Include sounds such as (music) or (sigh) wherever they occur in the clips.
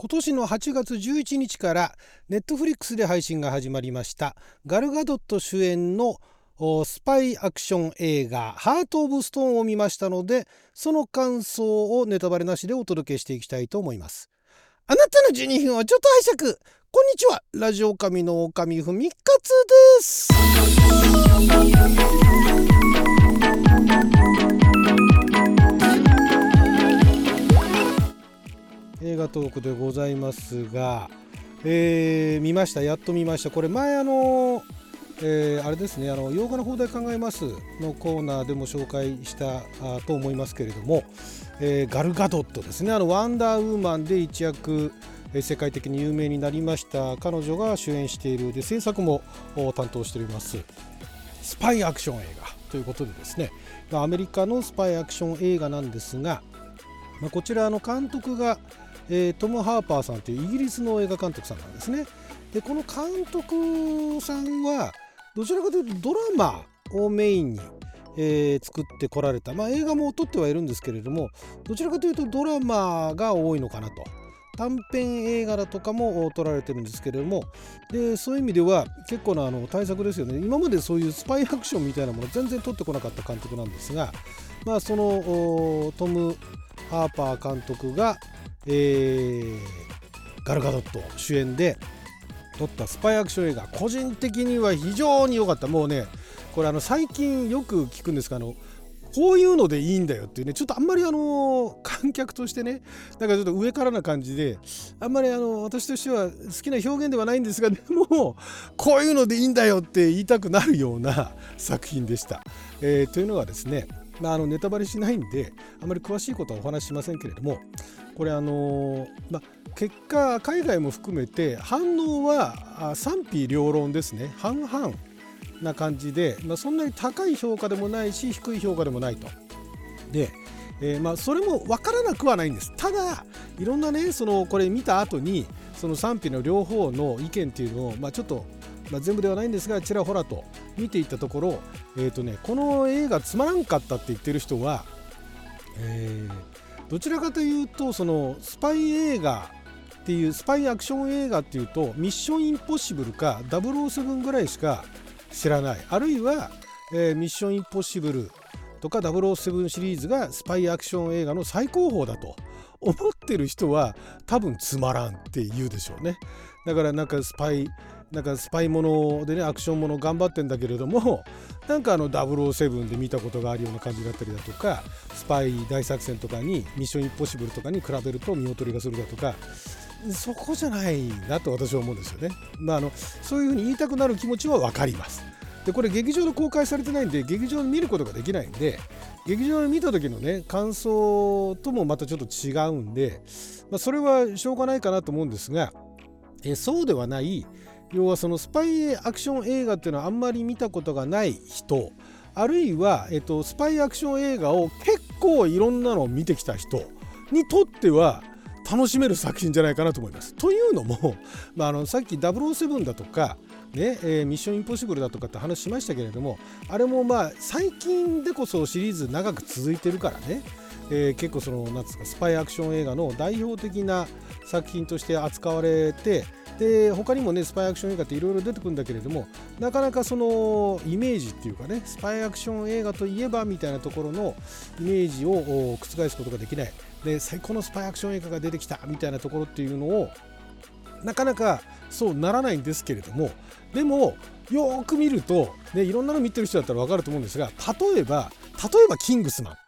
今年の8月11日からネットフリックスで配信が始まりました。ガルガドット主演のスパイアクション映画「ハート・オブ・ストーン」を見ましたのでその感想をネタバレなしでお届けしていきたいと思います。あなたの12分をちょっと拝借。こんにちは。ラジオ神の狼ふみかつです。トークでございますが、えー、見ましたやっと見ましたこれ前あのえー、あれですねあの洋画の放題考えますのコーナーでも紹介したあと思いますけれども、えー、ガルガドットですねあのワンダーウーマンで一躍世界的に有名になりました彼女が主演しているで制作も担当しておりますスパイアクション映画ということでですねアメリカのスパイアクション映画なんですが、まあ、こちらの監督がえー、トム・ハーパーさんというイギリスの映画監督さんなんですね。でこの監督さんはどちらかというとドラマをメインに、えー、作ってこられた、まあ、映画も撮ってはいるんですけれどもどちらかというとドラマが多いのかなと。短編映画だとかも撮られてるんですけれどもでそういう意味では結構なあの対策ですよね今までそういうスパイアクションみたいなもの全然撮ってこなかった監督なんですがまあそのトム・ハーパー監督がえー、ガルガドット主演で撮ったスパイアクション映画個人的には非常に良かったもうねこれあの最近よく聞くんですがあのこういうのでいいんだよっていうねちょっとあんまりあの観客としてねなんかちょっと上からな感じであんまりあの私としては好きな表現ではないんですがでもこういうのでいいんだよって言いたくなるような (laughs) 作品でした。えー、というのはですねまあ、あのネタバレしないんであまり詳しいことはお話ししませんけれどもこれあのま、結果海外も含めて反応は賛否両論ですね半々な感じで、ま、そんなに高い評価でもないし低い評価でもないと。で、えー、まそれも分からなくはないんですただいろんなねそのこれ見た後にその賛否の両方の意見っていうのを、ま、ちょっと、ま、全部ではないんですがちらほらと見ていったところ、えーとね、この映画つまらんかったって言ってる人は、えーどちらかというとそのスパイ映画っていうスパイアクション映画っていうとミッションインポッシブルか007ぐらいしか知らない。あるいは、えー、ミッションインポッシブルとか007シリーズがスパイアクション映画の最高峰だと (laughs) 思ってる人は多分つまらんって言うでしょうね。だからなんかスパイなんかスパイものでねアクションもの頑張ってんだけれども (laughs) なんかあの007で見たことがあるような感じだったりだとかスパイ大作戦とかにミッションインポッシブルとかに比べると見劣りがするだとかそこじゃないなと私は思うんですよね。まあ、あのそういうふうに言いたくなる気持ちは分かります。でこれ劇場で公開されてないんで劇場で見ることができないんで劇場で見た時のね感想ともまたちょっと違うんで、まあ、それはしょうがないかなと思うんですがえそうではない要はそのスパイアクション映画っていうのはあんまり見たことがない人あるいは、えっと、スパイアクション映画を結構いろんなのを見てきた人にとっては楽しめる作品じゃないかなと思います。というのも、まあ、あのさっき007だとか、ねえー、ミッションインポッシブルだとかって話しましたけれどもあれもまあ最近でこそシリーズ長く続いてるからね、えー、結構そのなんですかスパイアクション映画の代表的な作品として扱われてで他にもねスパイアクション映画っていろいろ出てくるんだけれどもなかなかそのイメージっていうかねスパイアクション映画といえばみたいなところのイメージを覆すことができない。で最高のスパイアクション映画が出てきたみたいなところっていうのをなかなかそうならないんですけれどもでもよーく見ると、ね、いろんなの見てる人だったら分かると思うんですが例えば例えばキングスマン。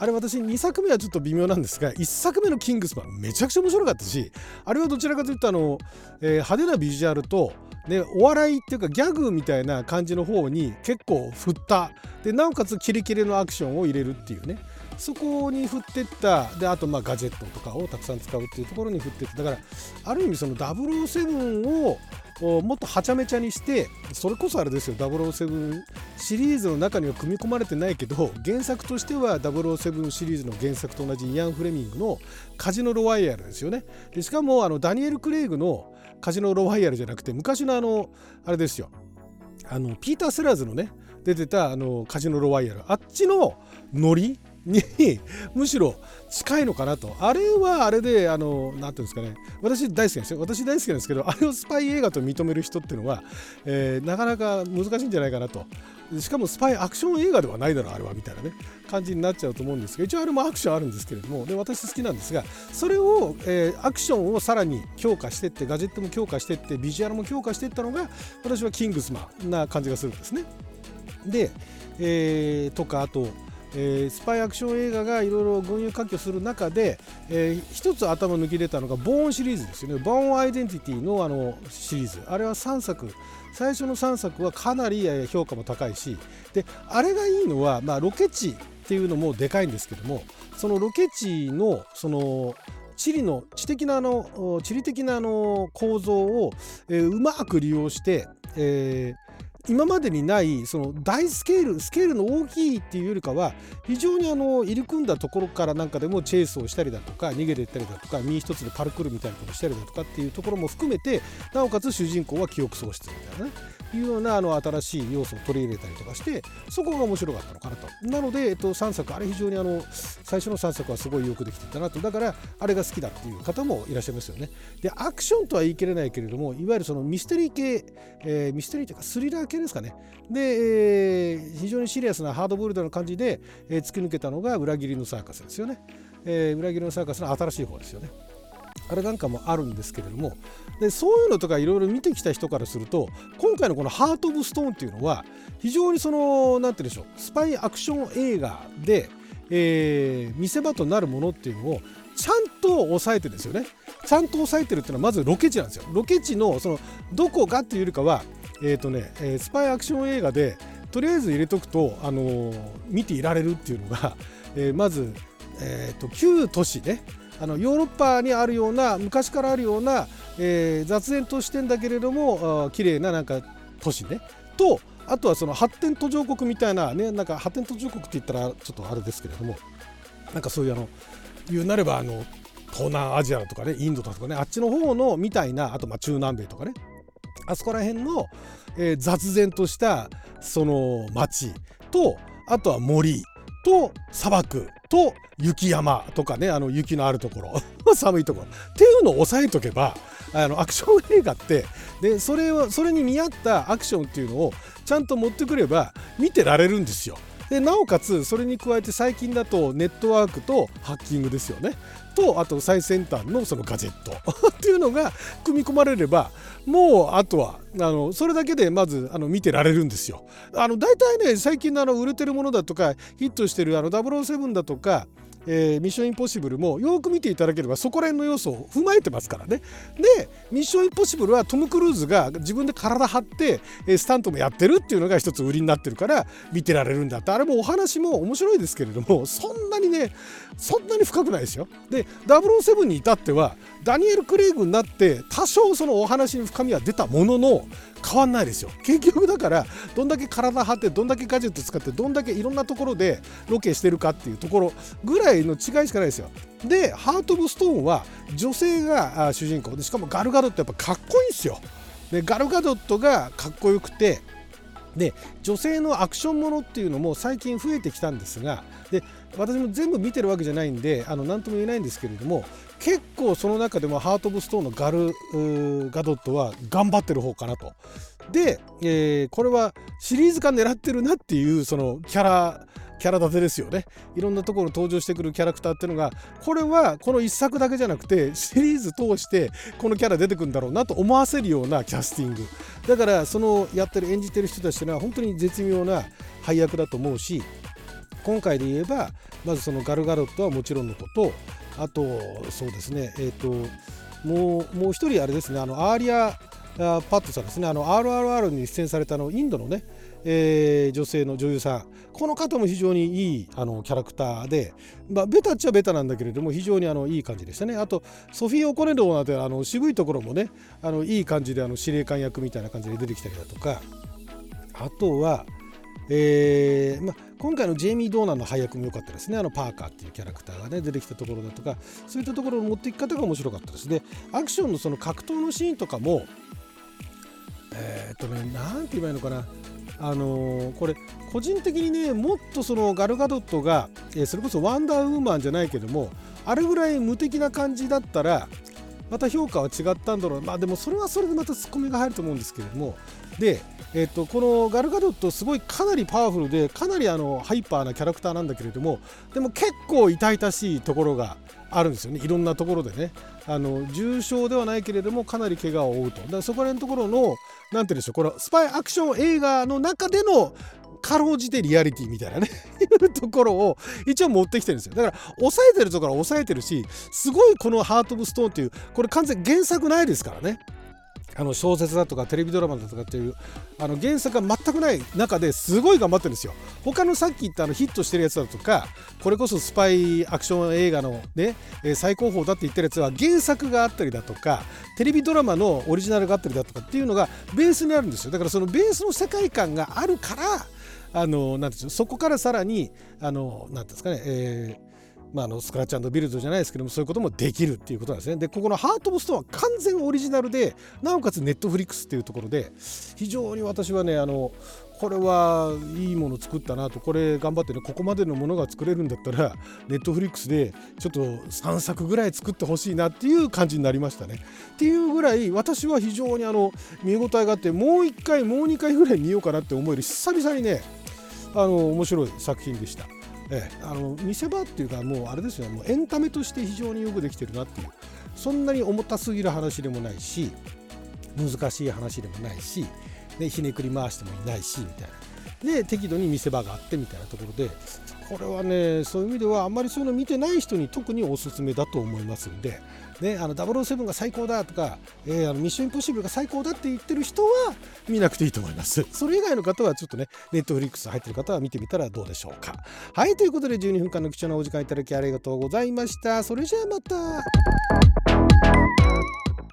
あれ私2作目はちょっと微妙なんですが1作目のキングスマンめちゃくちゃ面白かったしあれはどちらかというとあの、えー、派手なビジュアルとね、お笑いっていうかギャグみたいな感じの方に結構振った。でなおかつキレキレのアクションを入れるっていうね。そこに振ってった。であとまあガジェットとかをたくさん使うっていうところに振ってった。だからある意味その007をもっとはちゃめちゃにしてそれこそあれですよ007シリーズの中には組み込まれてないけど原作としては007シリーズの原作と同じイアン・フレミングのカジノ・ロワイヤルですよね。でしかもあのダニエル・クレイグのカジノ・ロワイヤルじゃなくて昔のあのあれですよ。あのピーター・セラーズのね出てたあのカジノ・ロワイヤル。あっちのノリにむしろ近いのかなと。あれはあれであの何ていうんですかね。私大好きなんですよ。私大好きなんですけどあれをスパイ映画と認める人っていうのは、えー、なかなか難しいんじゃないかなと。しかもスパイアクション映画ではないだろうあれはみたいなね感じになっちゃうと思うんですが一応あれもアクションあるんですけれどもで私好きなんですがそれを、えー、アクションをさらに強化してってガジェットも強化してってビジュアルも強化していったのが私はキングスマンな感じがするんですね。で、えー、とかあとえー、スパイアクション映画がいろいろ群雄割拠する中で、えー、一つ頭抜き出たのがボーンシリーズですよね。ボーンアイデンティティのあのシリーズ。あれは3作。最初の3作はかなり評価も高いし。であれがいいのは、まあ、ロケ地っていうのもでかいんですけどもそのロケ地のその地理の地的なあの地理的なあの構造を、えー、うまく利用して、えー今までにないその大スケールスケールの大きいっていうよりかは非常にあの入り組んだところからなんかでもチェイスをしたりだとか逃げていったりだとか身一つでパルクールみたいなことをしたりだとかっていうところも含めてなおかつ主人公は記憶喪失みたいなねいうようなあの新しい要素を取り入れたりとかしてそこが面白かったのかなと。なので、えっと、3作あれ非常にあの最初の3作はすごいよくできてたなと。だからあれが好きだっていう方もいらっしゃいますよね。でアクションとは言い切れないけれどもいわゆるそのミステリー系、えー、ミステリーというかスリラー系ですかね。で、えー、非常にシリアスなハードボイルドな感じで、えー、突き抜けたのが裏切りのサーカスですよね、えー、裏切りのサーカスの新しい方ですよね。あれなんかもあるんですけれどもでそういうのとかいろいろ見てきた人からすると今回のこの「ハート・オブ・ストーン」っていうのは非常にその何て言うんでしょうスパイアクション映画で、えー、見せ場となるものっていうのをちゃんと抑えてですよね。ちゃんと抑えてるっていうのはまずロケ地なんですよ。ロケ地のそのどこがっていうよりかはえっ、ー、とね、え、スパイアクション映画でとりあえず入れとくと、あの、見ていられるっていうのが、(laughs) え、まず、えーと旧都市ね。あのヨーロッパにあるような昔からあるような、えー、雑然としてんだけれども綺麗ななんか都市ね。とあとはその発展途上国みたいなねなんか発展途上国って言ったらちょっとあれですけれどもなんかそういうあの言うなればあの東南アジアとかねインドとかねあっちの方のみたいなあとまあ中南米とかね。あそこら辺の、えー、雑然としたその町とあとは森と砂漠と雪山とかねあの雪のあるところ (laughs) 寒いところっていうのを押さえとけばあのアクション映画ってでそれはそれに見合ったアクションっていうのをちゃんと持ってくれば見てられるんですよ。でなおかつそれに加えて最近だとネットワークとハッキングですよねとあと最先端のそのガジェット (laughs) っていうのが組み込まれればもうあとはあのそれだけでまずあの見てられるんですよ。あの大体ね最近のあの売れてるものだとかヒットしてるあの007だとかえー、ミッションインポッシブルもよく見ていただければそこら辺の要素を踏まえてますからね。でミッションインポッシブルはトム・クルーズが自分で体張ってスタントもやってるっていうのが一つ売りになってるから見てられるんだってあれもお話も面白いですけれどもそんなにねそんなに深くないですよ。で007に至ってはダニエル・クレイグになって多少そのお話に深みは出たものの変わんないですよ。結局だからどんだけ体張ってどんだけガジェット使ってどんだけいろんなところでロケしてるかっていうところぐらいの違いしかないですよ。でハート・オブ・ストーンは女性が主人公。でしかもガルガドットやっぱかっこいいんですよ。でガルガドットがかっこよくてで女性のアクションものっていうのも最近増えてきたんですがで私も全部見てるわけじゃないんであの何とも言えないんですけれども結構その中でもハート・オブ・ストーンのガルガドットは頑張ってる方かなと。で、えー、これはシリーズ化狙ってるなっていうそのキャラキャラ立てですよねいろんなところ登場してくるキャラクターっていうのがこれはこの1作だけじゃなくてシリーズ通してこのキャラ出てくるんだろうなと思わせるようなキャスティングだからそのやってる演じてる人たちというのは本当に絶妙な配役だと思うし今回で言えばまずそのガル・ガドットはもちろんのことあとそうですねえっ、ー、ともうもう一人あれですねあのアーリア・バットさんですねあの RRR に出演されたのインドのね、えー、女性の女優さん。この方も非常にいいあのキャラクターで、まあ、ベタっちゃベタなんだけれども非常にあのいい感じでしたね。あとソフィー・オコネドーなんてあの渋いところもねあのいい感じであの司令官役みたいな感じで出てきたりだとか。あとはえーまあ、今回のジェイミー・ドーナンの配役も良かったですね。あのパーカーっていうキャラクターがね出てきたところだとかそういったところの持っていき方が面白かったです。でアクションのその格闘のシーンとかもえー、っとね何て言えばいいのかな。あのー、これ個人的にねもっとそのガルガドットが、えー、それこそワンダーウーマンじゃないけどもあれぐらい無敵な感じだったらまた評価は違ったんだろう。まあでもそれはそれでまたツッコミが入ると思うんですけれどもで、えー、とこのガルガドットすごいかなりパワフルでかなりあのハイパーなキャラクターなんだけれどもでも結構痛々しいところがあるんですよね。いろんなところでね。あの重傷ではないけれどもかなり怪我を負うと。だからそこら辺のところの何て言うんでしょうこのスパイアクション映画の中でのかろうじてリアリティみたいなね。いうところを一応持ってきてるんですよ。だから抑えてるところは抑えてるしすごいこの「ハート・オブ・ストーン」っていうこれ完全原作ないですからね。あの小説だとかテレビドラマだとかっていうあの原作が全くない中ですごい頑張ってるんですよ。他のさっき言ったあのヒットしてるやつだとかこれこそスパイアクション映画のね最高峰だって言ってるやつは原作があったりだとかテレビドラマのオリジナルがあったりだとかっていうのがベースにあるんですよ。だからそのベースの世界観があるからあのなんですそこからさらにあのなんですかね、えーまあ、あのスクラッチビルドじゃないですけどもそういうこともできるっていうことなんですね。でここのハート・オブ・ストーンは完全オリジナルでなおかつネットフリックスっていうところで非常に私はねあのこれはいいもの作ったなとこれ頑張ってねここまでのものが作れるんだったらネットフリックスでちょっと3作ぐらい作ってほしいなっていう感じになりましたね。っていうぐらい私は非常にあの見応えがあってもう1回もう2回ぐらい見ようかなって思える久々にねあの面白い作品でした。ええ、あの見せ場っていうかもうあれですよ。ねもうエンタメとして非常によくできてるなっていう。そんなに重たすぎる話でもないし難しい話でもないし、ね、ひねくり回してもいないしみたいな。で適度に見せ場があってみたいなところでこれはねそういう意味ではあんまりそういうの見てない人に特におすすめだと思いますんで、ね、あの007が最高だとか、えー、あのミッションインポッシブルが最高だって言ってる人は見なくていいと思います。それ以外の方はちょっとねネットフリックス入ってる方は見てみたらどうでしょうか。はいということで12分間の貴重なお時間いただきありがとうございました。それじゃあまた。